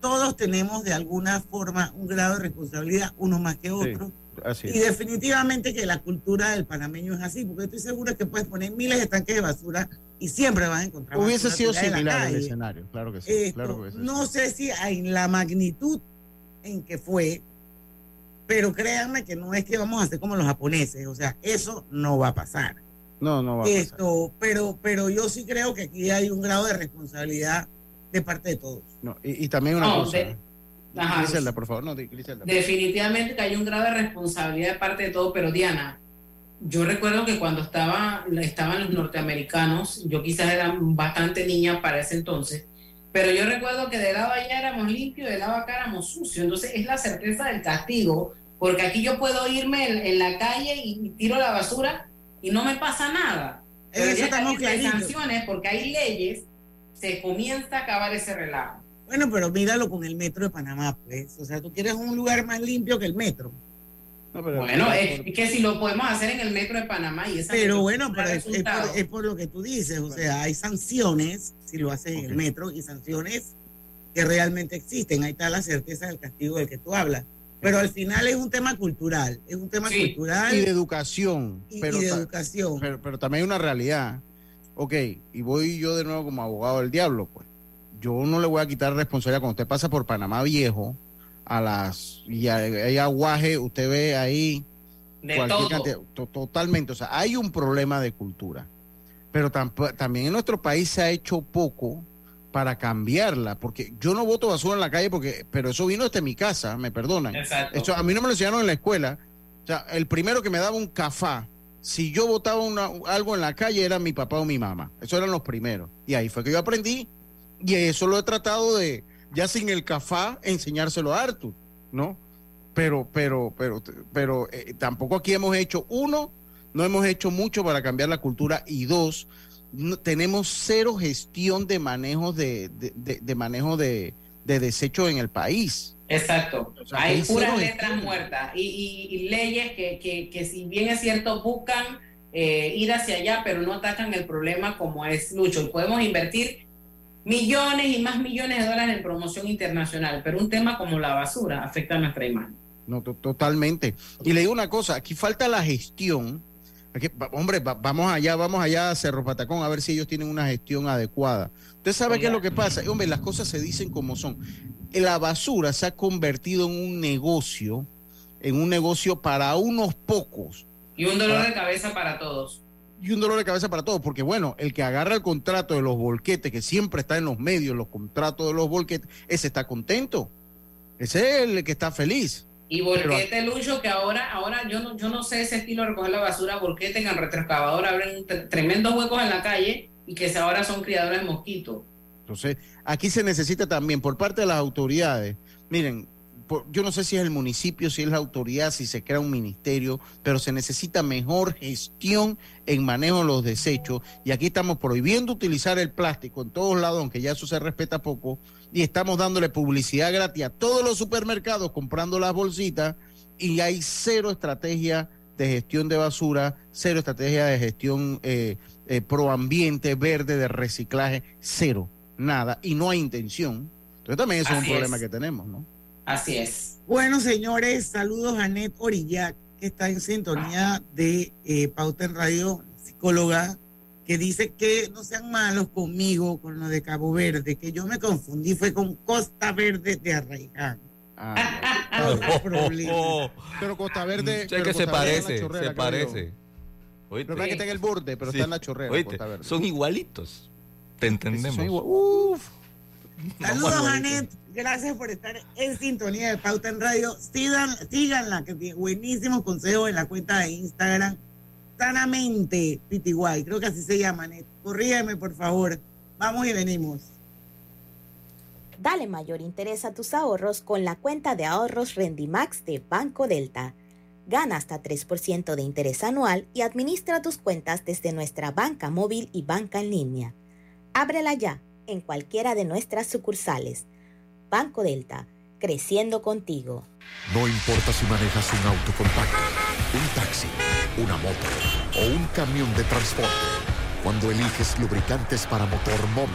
todos tenemos de alguna forma un grado de responsabilidad, uno más que otro. y definitivamente que la cultura del panameño es así, porque estoy segura que puedes poner miles de tanques de basura y siempre vas a encontrar. Hubiese sido similar el escenario, claro que sí. no sé si hay la magnitud en que fue, pero créanme que no es que vamos a hacer como los japoneses, o sea, eso no va a pasar. No, no va a Esto, Pero, pero yo sí creo que aquí hay un grado de responsabilidad de parte de todos. No, y, también una cosa. Griselda, por favor, no, Griselda. Definitivamente que hay un grado de responsabilidad de parte de todos, pero Diana, yo recuerdo que cuando estaba, estaban los norteamericanos, yo quizás era bastante niña para ese entonces, pero yo recuerdo que de lado allá éramos limpios, de lado acá éramos sucios. Entonces es la certeza del castigo, porque aquí yo puedo irme en, la calle y tiro la basura y no me pasa nada. Pero Eso estamos hay sanciones porque hay leyes, se comienza a acabar ese relajo. Bueno, pero míralo con el metro de Panamá, pues. O sea, tú quieres un lugar más limpio que el metro bueno, es, que si lo podemos hacer en el metro de Panamá y esa Pero bueno, pero es, por, lo que tú dices, o sea, hay sanciones si lo haces en el metro y sanciones que realmente existen. Ahí está la certeza del castigo del que tú hablas. Pero al final es un tema cultural, es un tema cultural. Y de educación. Y, pero, de educación. Pero, pero también hay una realidad. Ok, y voy yo de nuevo como abogado del diablo, pues. Yo no le voy a quitar responsabilidad cuando usted pasa por Panamá Viejo a las y hay aguaje, usted ve ahí cualquier totalmente, o sea, hay un problema de cultura. Pero también en nuestro país se ha hecho poco para cambiarla, porque yo no voto basura en la calle porque pero eso vino desde mi casa, me perdonan. Eso a mí no me lo enseñaron en la escuela. O sea, el primero que me daba un cafá, si yo votaba algo en la calle era mi papá o mi mamá. Esos eran los primeros. Y ahí fue que yo aprendí y eso lo he tratado de ya sin el cafá enseñárselo a Arthur, ¿no? Pero, pero, pero, pero eh, tampoco aquí hemos hecho, uno, no hemos hecho mucho para cambiar la cultura y dos, tenemos cero gestión de manejo de, de, manejo de, desechos en el país. Exacto. hay, puras letras muertas y, leyes que, que, si bien es cierto, buscan eh, ir hacia allá, pero no atacan el problema como es Lucho. Y podemos invertir millones y más millones de dólares en promoción internacional, pero un tema como la basura afecta a nuestra imagen. No, totalmente. Y le digo una cosa, aquí falta la gestión. hombre, vamos allá, vamos allá a Cerro Patacón a ver si ellos tienen una gestión adecuada. Usted sabe qué es lo que pasa. Hombre, las cosas se dicen como son. La basura se ha convertido en un negocio, en un negocio para unos pocos. Y un dolor de cabeza para todos y un dolor de cabeza para todos, porque bueno, el que agarra el contrato de los volquetes, que siempre está en los medios, los contratos de los volquetes, ese está contento. Ese es el que está feliz. Y volquete Lucho, que ahora, ahora yo no, yo no sé ese estilo de recoger la basura, volquete en el retroexcavador abren tremendos huecos en la calle y que ahora son criadores de mosquitos. Entonces, aquí se necesita también por parte de las autoridades, miren, yo no sé si es el municipio, si es la autoridad, si se crea un ministerio, pero se necesita mejor gestión en manejo de los desechos. Y aquí estamos prohibiendo utilizar el plástico en todos lados, aunque ya eso se respeta poco, y estamos dándole publicidad gratis a todos los supermercados comprando las bolsitas y hay cero estrategia de gestión de basura, cero estrategia de gestión eh, eh, pro ambiente, verde, de reciclaje, cero, nada, y no hay intención. Entonces también eso es un problema que tenemos, ¿no? Así es. Bueno, señores, saludos a Net Orillac, que está en sintonía de eh, Pauta en Radio, psicóloga, que dice que no sean malos conmigo con lo de Cabo Verde, que yo me confundí, fue con Costa Verde de Arraiján. Ah, pero Costa Verde. Sé que se parece, se parece. Oíste. que está en el borde, pero está en la chorrera. Son igualitos. Te entendemos. Uf. Saludos, Janet. Gracias por estar en sintonía de Pauta en Radio. Sigan, síganla, que tiene buenísimos consejos en la cuenta de Instagram. Sanamente, Pitiguay, creo que así se llama, Janet. Corrígeme, por favor. Vamos y venimos. Dale mayor interés a tus ahorros con la cuenta de ahorros Rendimax de Banco Delta. Gana hasta 3% de interés anual y administra tus cuentas desde nuestra banca móvil y banca en línea. Ábrela ya en cualquiera de nuestras sucursales. Banco Delta, creciendo contigo. No importa si manejas un auto compacto, un taxi, una moto o un camión de transporte. Cuando eliges lubricantes para motor móvil,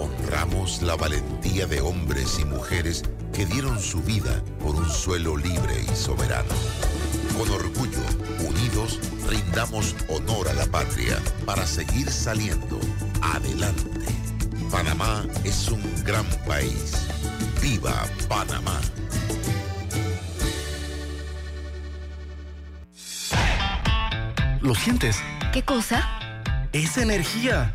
honramos la valentía de hombres y mujeres que dieron su vida por un suelo libre y soberano. Con orgullo, unidos, rindamos honor a la patria para seguir saliendo adelante. Panamá es un gran país. ¡Viva Panamá! ¿Lo sientes? ¿Qué cosa? Es energía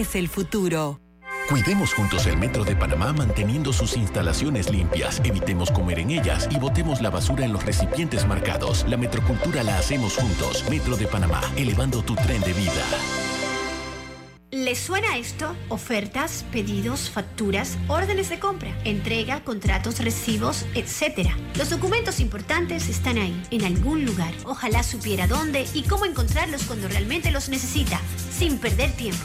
es el futuro. Cuidemos juntos el Metro de Panamá manteniendo sus instalaciones limpias, evitemos comer en ellas y botemos la basura en los recipientes marcados. La metrocultura la hacemos juntos. Metro de Panamá, elevando tu tren de vida. ¿Les suena esto? Ofertas, pedidos, facturas, órdenes de compra, entrega, contratos, recibos, etc. Los documentos importantes están ahí, en algún lugar. Ojalá supiera dónde y cómo encontrarlos cuando realmente los necesita, sin perder tiempo.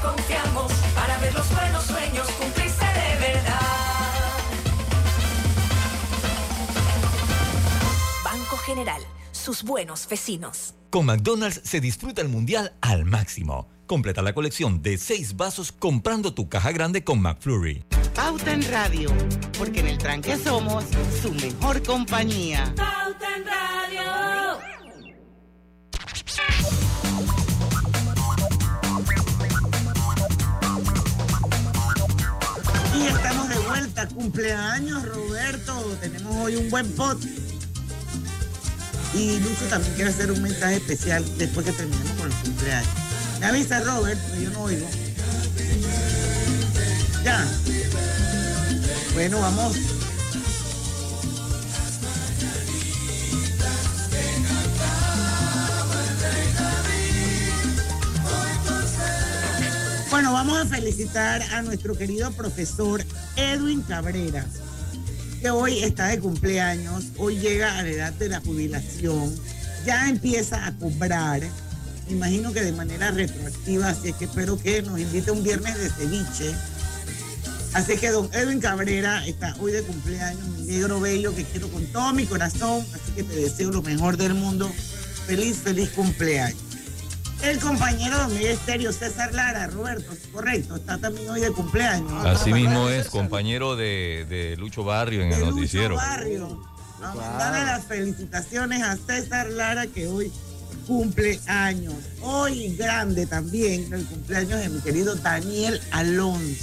Confiamos para ver los buenos sueños cumplirse de verdad. Banco General, sus buenos vecinos. Con McDonald's se disfruta el mundial al máximo. Completa la colección de seis vasos comprando tu caja grande con McFlurry. Pauta en Radio, porque en el tranque somos su mejor compañía. Pauta en Radio. Cumpleaños, Roberto. Tenemos hoy un buen pot. Y Lucho también quiere hacer un mensaje especial después que terminemos con el cumpleaños. Me avisa Robert, yo no oigo. Ya. Bueno, vamos. Bueno, vamos a felicitar a nuestro querido profesor Edwin Cabrera, que hoy está de cumpleaños, hoy llega a la edad de la jubilación, ya empieza a cobrar, imagino que de manera retroactiva, así que espero que nos invite un viernes de ceviche. Así que don Edwin Cabrera está hoy de cumpleaños, mi negro bello que quiero con todo mi corazón, así que te deseo lo mejor del mundo. Feliz, feliz cumpleaños. El compañero de Omega Estéreo, César Lara, Roberto, correcto, está también hoy de cumpleaños. Así mismo es, compañero de, de Lucho Barrio en el Lucho noticiero. Barrio. Vamos a darle las felicitaciones a César Lara que hoy cumple años. Hoy grande también el cumpleaños de mi querido Daniel Alonso,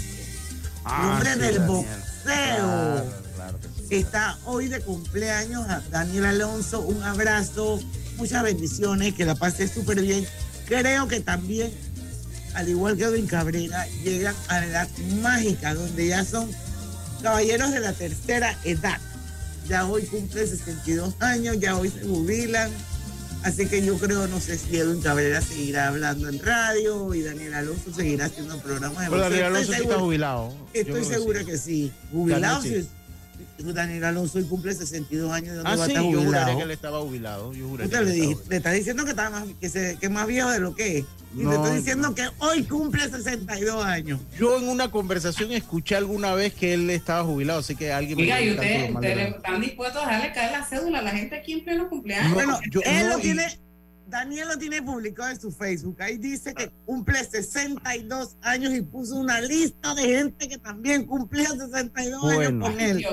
Ah, hombre sí, del Daniel. boxeo. Claro, claro que sí. Está hoy de cumpleaños a Daniel Alonso. Un abrazo, muchas bendiciones, que la pase súper bien. Creo que también, al igual que Edwin Cabrera, llegan a la edad mágica, donde ya son caballeros de la tercera edad. Ya hoy cumple 62 años, ya hoy se jubilan. Así que yo creo, no sé si Edwin Cabrera seguirá hablando en radio y Daniel Alonso seguirá haciendo programas de Pero Daniel. Alonso sí está jubilado. Estoy segura sí. que sí. Jubilado, sí. Daniel Alonso hoy cumple 62 años. ¿de dónde Ah, va a sí, estar yo juraría jubilado? que él estaba jubilado. Yo juraría Usted que le, él dije- estaba le está diciendo que, está más, que, se, que es más viejo de lo que es. Y No, te estoy diciendo que hoy cumple 62 años. Yo en una conversación escuché alguna vez que él estaba jubilado, así que alguien Oiga, me ¿y ustedes le- la- están dispuestos a dejarle caer la cédula a la gente aquí en pleno cumpleaños? bueno, yo- él no, lo y- tiene, Daniel lo tiene publicado en su Facebook. Ahí dice que cumple 62 años y puso una lista de gente que también cumplía 62 Bueno. años con él.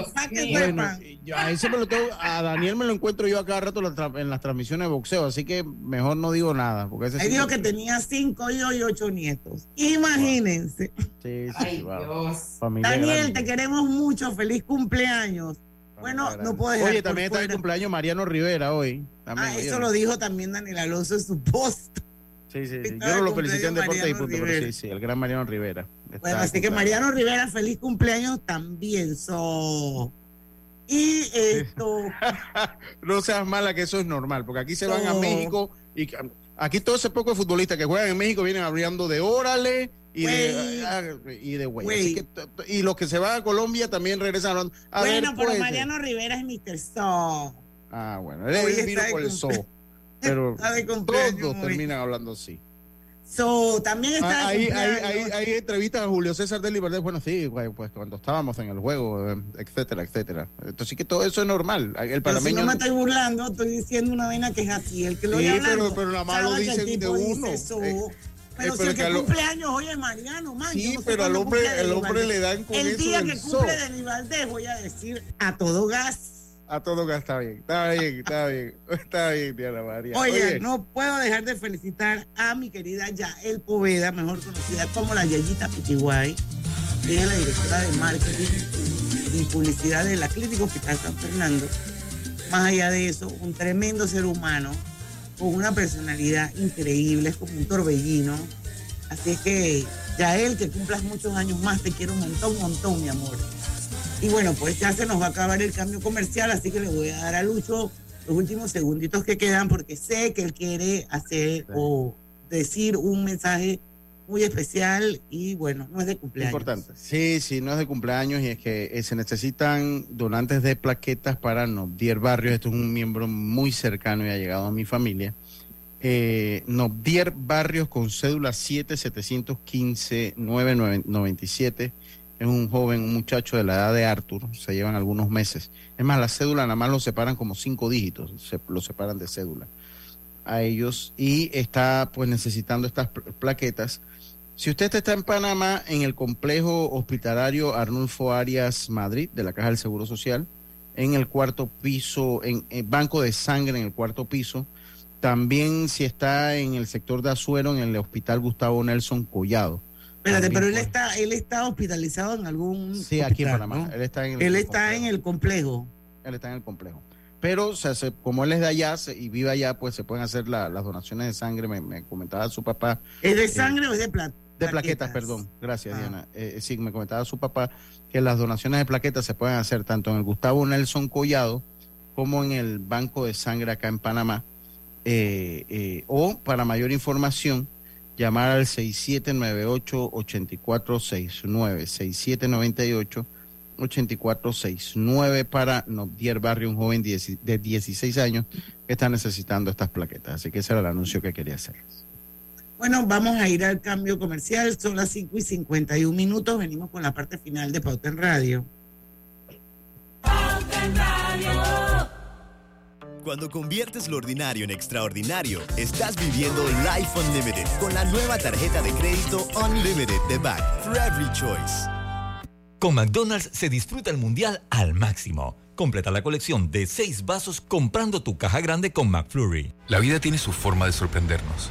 Bueno, yo a, ese me lo tengo- a Daniel me lo encuentro yo a cada rato en las transmisiones de boxeo, así que mejor no digo nada. Porque ese Ahí sí dijo que tenía cinco hijos y ocho nietos. Imagínense. Sí, sí, Ay, wow. Dios. Familia Daniel, grande. te queremos mucho. Feliz cumpleaños. Bueno, no puedo dejar Oye, también está el fuera. cumpleaños Mariano Rivera hoy. También, Ah, eso lo dijo también Daniel Alonso en su post. Sí, sí, Yo no de lo felicité en cumpleaños Deporte y Punto, pero sí, sí, el gran Mariano Rivera. Bueno, de así que. Mariano Rivera, feliz cumpleaños también. So. Y esto, No seas mala que eso es normal, porque aquí se van a. México y aquí todo ese poco de futbolistas que juegan en México vienen hablando de órale y de ah, y de güey. Que t- y los que se van a Colombia también regresan hablando. A bueno, ver, pero pues, Mariano Rivera es Mr. So. Ah, bueno, él vino por el zoo. Pero todos terminan hablando así. So, también está Ah, Ahí, ahí, cumpleaños. ahí, ahí entrevistas a Julio César de Libertad. Bueno, sí, güey, pues cuando estábamos en el juego, eh, etcétera, etcétera. Entonces, sí que todo eso es normal. El Pero si panameño. no me estoy burlando, estoy diciendo una vaina que es así. El que lo Sí, pero- pero nada más lo dicen de tipo dice uno. so. Eh, pero eh, si el que que a lo- cumple años hoy es Mariano, man. Sí, yo no sé pero al hombre, el hombre le dan con El eso día que cumple Deli Valdés voy a decir a todo gas. A todo que está bien, está bien, está bien, está bien, Diana María. Oye, no puedo dejar de felicitar a mi querida Yael Poveda, mejor conocida como la Yayita Pichiguay. Ella es la directora de marketing y publicidad de la Clínica Hospital San Fernando. Más allá de eso, un tremendo ser humano con una personalidad increíble, es como un torbellino. Así es que, Yael, que cumplas muchos años más, te quiero un montón, un montón, mi amor. Y bueno, pues ya se nos va a acabar el cambio comercial, así que le voy a dar a Lucho los últimos segunditos que quedan porque sé que él quiere hacer o decir un mensaje muy especial y bueno, no es de cumpleaños. Importante. Sí, sí, no es de cumpleaños y es que eh, se necesitan donantes de plaquetas para Nobdier Barrios. Esto es un miembro muy cercano y ha llegado a mi familia. Eh, Nobdier Barrios con cédula 7715-997. Es un joven, un muchacho de la edad de Arthur, se llevan algunos meses. Es más, la cédula nada más lo separan como cinco dígitos, se, lo separan de cédula a ellos y está pues necesitando estas plaquetas si usted está en Panamá, en el complejo hospitalario Arnulfo Arias Madrid, de la Caja del Seguro Social, en el cuarto piso, en el Banco de Sangre en el cuarto piso. También si está en el sector de Azuero, en el Hospital Gustavo Nelson Collado. Espérate, pero él está, él está hospitalizado en algún. Sí, aquí en Panamá. Él está en el, él está en el complejo. Él está en el complejo. Pero o sea, como él es de allá y vive allá, pues se pueden hacer las donaciones de sangre. Me, comentaba su papá. ¿Es de sangre o es de plata? De plaquetas, perdón. Gracias, ah. Diana. Eh, sí, me comentaba su papá que las donaciones de plaquetas se pueden hacer tanto en el Gustavo Nelson Collado como en el Banco de Sangre acá en Panamá. Eh, eh, o para mayor información, llamar al 6798-8469. 6798-8469 para Nobdier Barrio, un joven de 16 años que está necesitando estas plaquetas. Así que ese era el anuncio que quería hacer. Bueno, vamos a ir al cambio comercial. Son las 5 y 51 minutos. Venimos con la parte final de Pauta en Radio. Pauta en Radio. Cuando conviertes lo ordinario en extraordinario, estás viviendo Life Unlimited con la nueva tarjeta de crédito Unlimited de Back for Every Choice. Con McDonald's se disfruta el mundial al máximo. Completa la colección de seis vasos comprando tu caja grande con McFlurry. La vida tiene su forma de sorprendernos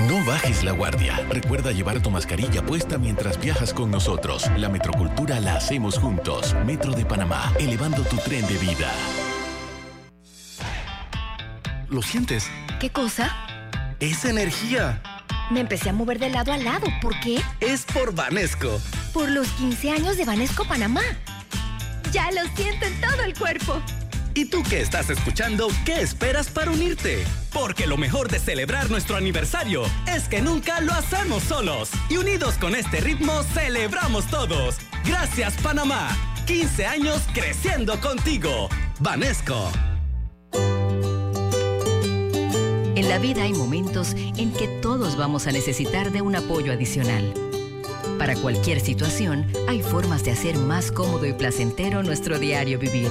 No bajes la guardia. Recuerda llevar tu mascarilla puesta mientras viajas con nosotros. La metrocultura la hacemos juntos. Metro de Panamá, elevando tu tren de vida. ¿Lo sientes? ¿Qué cosa? Es energía. Me empecé a mover de lado a lado. ¿Por qué? Es por Vanesco. Por los 15 años de Vanesco Panamá. Ya lo siento en todo el cuerpo. ¿Y tú que estás escuchando, qué esperas para unirte? Porque lo mejor de celebrar nuestro aniversario es que nunca lo hacemos solos. Y unidos con este ritmo, celebramos todos. Gracias Panamá. 15 años creciendo contigo. Vanesco. En la vida hay momentos en que todos vamos a necesitar de un apoyo adicional. Para cualquier situación, hay formas de hacer más cómodo y placentero nuestro diario vivir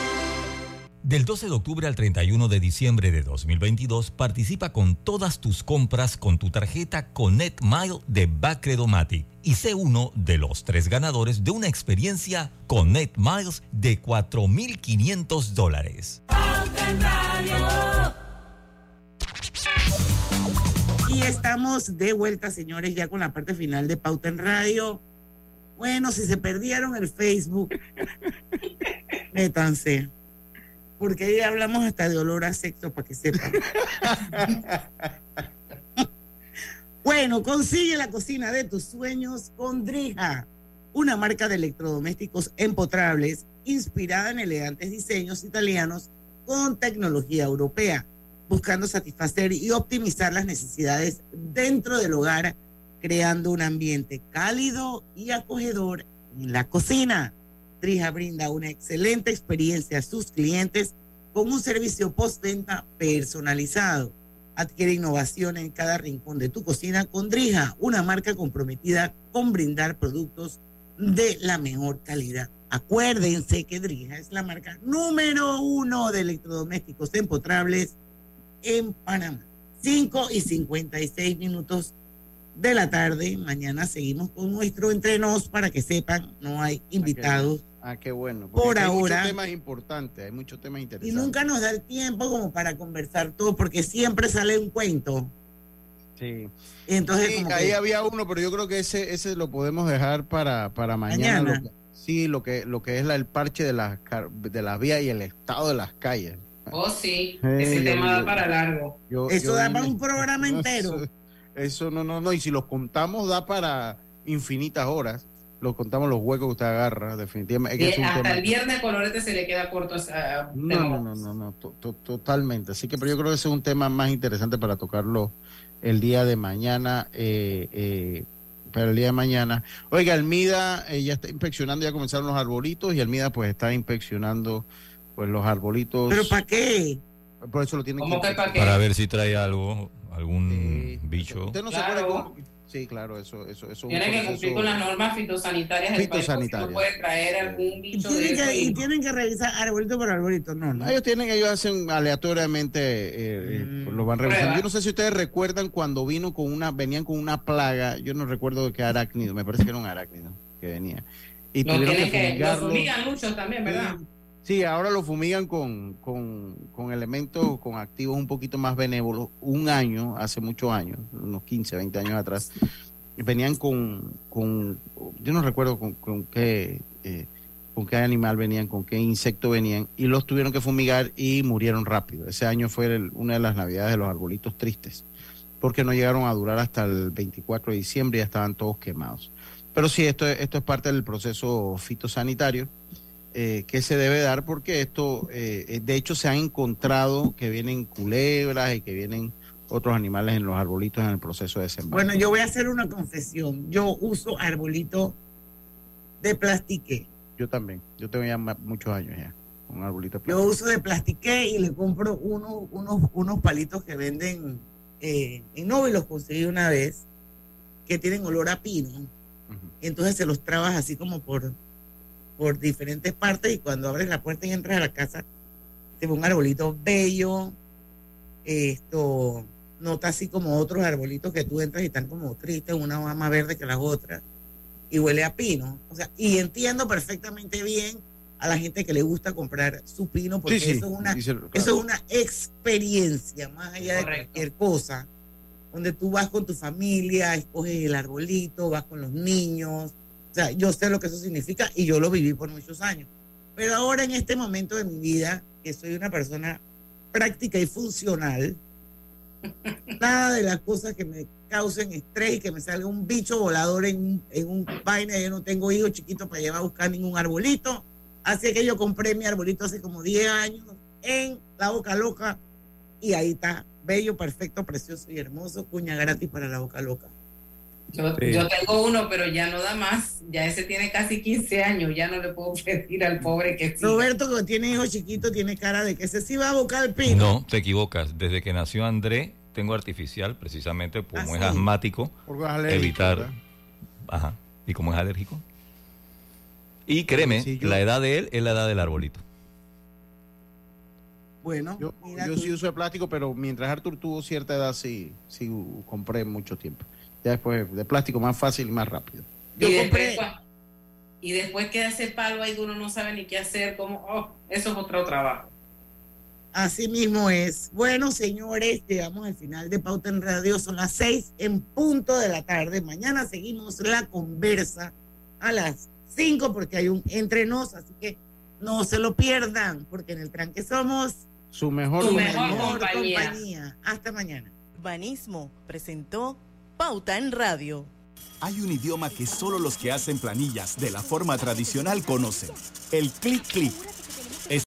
Del 12 de octubre al 31 de diciembre de 2022, participa con todas tus compras con tu tarjeta Connect Mile de Bacredomatic y sé uno de los tres ganadores de una experiencia Connect Miles de 4.500 dólares. Y estamos de vuelta, señores, ya con la parte final de Pauta en Radio. Bueno, si se perdieron el Facebook, métanse. Porque ahí hablamos hasta de olor a sexo, para que sepan. bueno, consigue la cocina de tus sueños con Drija, una marca de electrodomésticos empotrables inspirada en elegantes diseños italianos con tecnología europea, buscando satisfacer y optimizar las necesidades dentro del hogar, creando un ambiente cálido y acogedor en la cocina. Drija brinda una excelente experiencia a sus clientes con un servicio postventa personalizado. Adquiere innovación en cada rincón de tu cocina con Drija, una marca comprometida con brindar productos de la mejor calidad. Acuérdense que Drija es la marca número uno de electrodomésticos empotrables en Panamá. 5 y 56 minutos de la tarde. Mañana seguimos con nuestro entrenos para que sepan, no hay invitados. Ah, qué bueno. Por hay ahora. muchos temas importantes, hay muchos temas Y interesantes. nunca nos da el tiempo como para conversar todo, porque siempre sale un cuento. Sí. Entonces, Sí, como que- ahí había uno, pero yo creo que ese ese lo podemos dejar para, para mañana. Mañana. Lo que- sí, lo que lo que es la, el parche de las car- de las vías y el estado de las calles. Oh, sí, ese yo- tema yo- da para largo. Yo- Eso yo da para un programa entero. Eso, eso no, no, no. Y si los contamos, da para infinitas horas. Los contamos los huecos que usted agarra, definitivamente. Es que es un hasta tema- el viernes Colorete se le queda corto. a- No, no, no, no, no, to- to- totalmente. Así que, pero yo creo que ese es un tema más interesante para tocarlo el día de mañana. Eh, eh, para el día de mañana. Oiga, Almida eh, ya está inspeccionando, ya comenzaron los arbolitos y Almida pues está inspeccionando pues los arbolitos. ¿Pero para qué? Por eso lo tienen ¿Cómo que para ver si trae algo, algún bicho. Usted no se Claro. acuerda cómo- Sí, claro, eso, eso, eso. es un Tiene que cumplir con las normas fitosanitarias del país. porque Fitosanitarias. No puede traer algún Y bicho tienen, de que, y tienen que revisar arbolito por arbolito. No, no. Ellos tienen, ellos hacen aleatoriamente, eh, eh, Mm. lo van revisando. Prueba. Yo no sé si ustedes recuerdan cuando vino con una, venían con una plaga, yo no recuerdo de qué arácnido, me parece que era un arácnido que venía. Y Lo tuvieron tienen que, lo fumigarlo. fumigan mucho también, ¿verdad? Sí, ahora lo fumigan con, con, con elementos, con activos un poquito más benévolos. Un año, hace muchos años, unos 15, 20 años atrás, venían con, con yo no recuerdo con, con qué, eh, con qué animal venían, con qué insecto venían, y los tuvieron que fumigar y murieron rápido. Ese año fue una de las navidades de los arbolitos tristes, porque no llegaron a durar hasta el 24 de diciembre y ya estaban todos quemados. Pero sí, esto, es- esto es parte del proceso fitosanitario eh, que se debe dar porque esto, eh, eh, de hecho, se han encontrado que vienen culebras y que vienen otros animales en los arbolitos en el proceso de desembarco. Bueno, yo voy a hacer una confesión. Yo uso arbolito de plastiqué. Yo también, yo tengo ya muchos años ya, un arbolito de Yo plástico. uso de plastiqué y le compro uno, unos, unos palitos que venden eh, en Novi, los conseguí una vez, que tienen olor a pino. Y entonces se los trabas así como por, por diferentes partes y cuando abres la puerta y entras a la casa, te ve un arbolito bello, esto nota así como otros arbolitos que tú entras y están como tristes, una hoja más verde que las otras, y huele a pino. O sea, y entiendo perfectamente bien a la gente que le gusta comprar su pino, porque eso, es una, eso es una experiencia más allá de cualquier cosa, donde tú vas con tu familia, escoges el arbolito, vas con los niños. O sea, yo sé lo que eso significa y yo lo viví por muchos años. Pero ahora en este momento de mi vida, que soy una persona práctica y funcional, nada de las cosas que me causen estrés y que me salga un bicho volador en, en un vaina. Yo no tengo hijos chiquitos para llevar a buscar ningún arbolito. Así que yo compré mi arbolito hace como 10 años en La Boca Loca y ahí está, bello, perfecto, precioso y hermoso, cuña gratis para La Boca Loca. Yo, tengo uno, pero ya no da más. Ya ese tiene casi 15 años. Ya no le puedo pedir al pobre que Roberto, que tiene hijo chiquito, tiene cara de que ese sí va a buscar el pino. No, te equivocas. Desde que nació André, tengo artificial, precisamente como ¿Ah, es asmático. evitar. Ajá. ¿Y como es alérgico? Y créeme, la edad de él es la edad del arbolito. Bueno, yo, sí uso de plástico, pero mientras Artur tuvo cierta edad, sí, sí compré mucho tiempo. Ya después de plástico más fácil y más rápido. Yo y compré. Después, y después queda ese palo ahí que uno no sabe ni qué hacer, como, oh, eso es otro trabajo. Así mismo es. Bueno, señores, llegamos al final de Pauta en Radio. Son las seis en punto de la tarde. Mañana seguimos la conversa a las cinco porque hay un entre nos, así que no se lo pierdan, porque en el tranque somos su mejor, compañía. Hasta mañana. Banismo presentó Pauta en Radio. Hay un idioma que solo los que hacen planillas de la forma tradicional conocen, el clic clic